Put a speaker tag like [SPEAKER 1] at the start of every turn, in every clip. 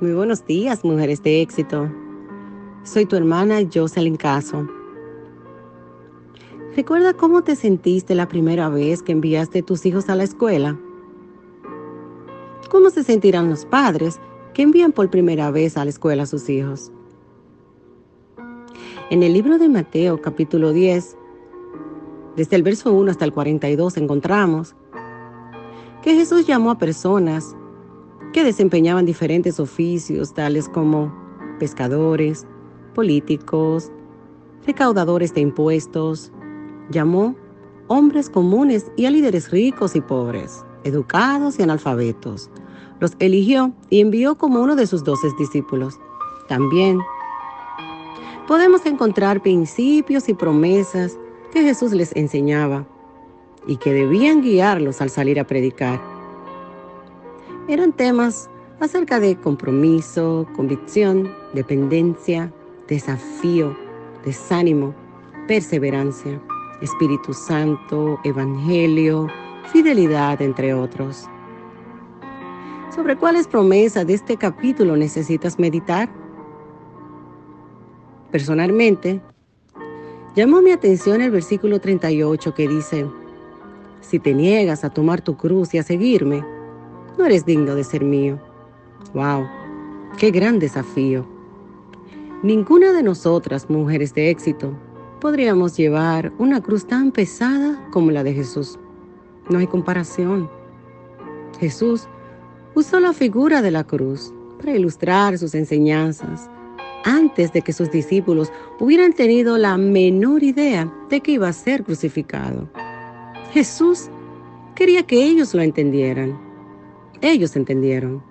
[SPEAKER 1] Muy buenos días, mujeres de éxito. Soy tu hermana Jocelyn Caso. ¿Recuerda cómo te sentiste la primera vez que enviaste tus hijos a la escuela? ¿Cómo se sentirán los padres que envían por primera vez a la escuela a sus hijos? En el libro de Mateo capítulo 10, desde el verso 1 hasta el 42 encontramos que Jesús llamó a personas desempeñaban diferentes oficios, tales como pescadores, políticos, recaudadores de impuestos. Llamó hombres comunes y a líderes ricos y pobres, educados y analfabetos. Los eligió y envió como uno de sus doce discípulos. También podemos encontrar principios y promesas que Jesús les enseñaba y que debían guiarlos al salir a predicar eran temas acerca de compromiso, convicción, dependencia, desafío, desánimo, perseverancia, Espíritu Santo, Evangelio, fidelidad, entre otros. ¿Sobre cuáles promesas de este capítulo necesitas meditar? Personalmente, llamó mi atención el versículo 38 que dice, si te niegas a tomar tu cruz y a seguirme, no eres digno de ser mío. ¡Wow! ¡Qué gran desafío! Ninguna de nosotras, mujeres de éxito, podríamos llevar una cruz tan pesada como la de Jesús. No hay comparación. Jesús usó la figura de la cruz para ilustrar sus enseñanzas antes de que sus discípulos hubieran tenido la menor idea de que iba a ser crucificado. Jesús quería que ellos lo entendieran. Ellos entendieron.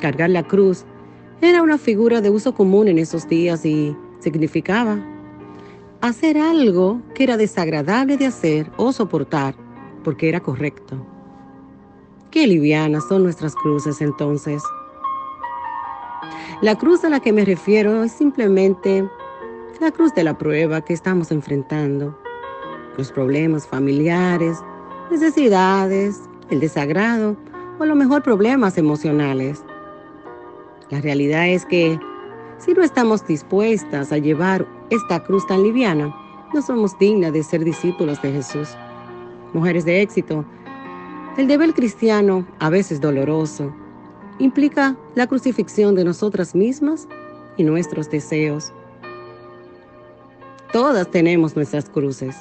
[SPEAKER 1] Cargar la cruz era una figura de uso común en esos días y significaba hacer algo que era desagradable de hacer o soportar porque era correcto. Qué livianas son nuestras cruces entonces. La cruz a la que me refiero es simplemente la cruz de la prueba que estamos enfrentando. Los problemas familiares, necesidades, el desagrado o a lo mejor problemas emocionales. La realidad es que si no estamos dispuestas a llevar esta cruz tan liviana, no somos dignas de ser discípulos de Jesús. Mujeres de éxito, el deber cristiano, a veces doloroso, implica la crucifixión de nosotras mismas y nuestros deseos. Todas tenemos nuestras cruces.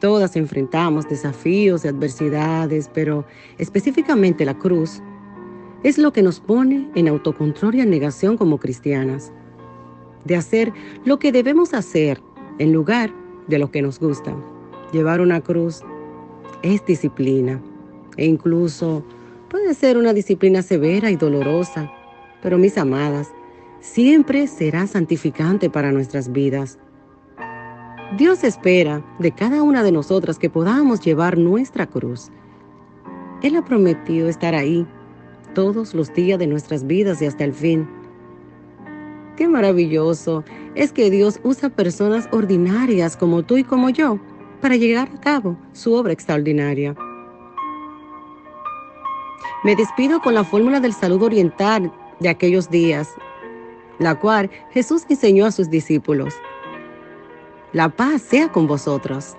[SPEAKER 1] Todas enfrentamos desafíos y adversidades, pero específicamente la cruz es lo que nos pone en autocontrol y negación como cristianas, de hacer lo que debemos hacer en lugar de lo que nos gusta. Llevar una cruz es disciplina e incluso puede ser una disciplina severa y dolorosa, pero mis amadas, siempre será santificante para nuestras vidas Dios espera de cada una de nosotras que podamos llevar nuestra cruz. Él ha prometido estar ahí todos los días de nuestras vidas y hasta el fin. Qué maravilloso es que Dios usa personas ordinarias como tú y como yo para llegar a cabo su obra extraordinaria. Me despido con la fórmula del saludo oriental de aquellos días, la cual Jesús enseñó a sus discípulos. La paz sea con vosotros.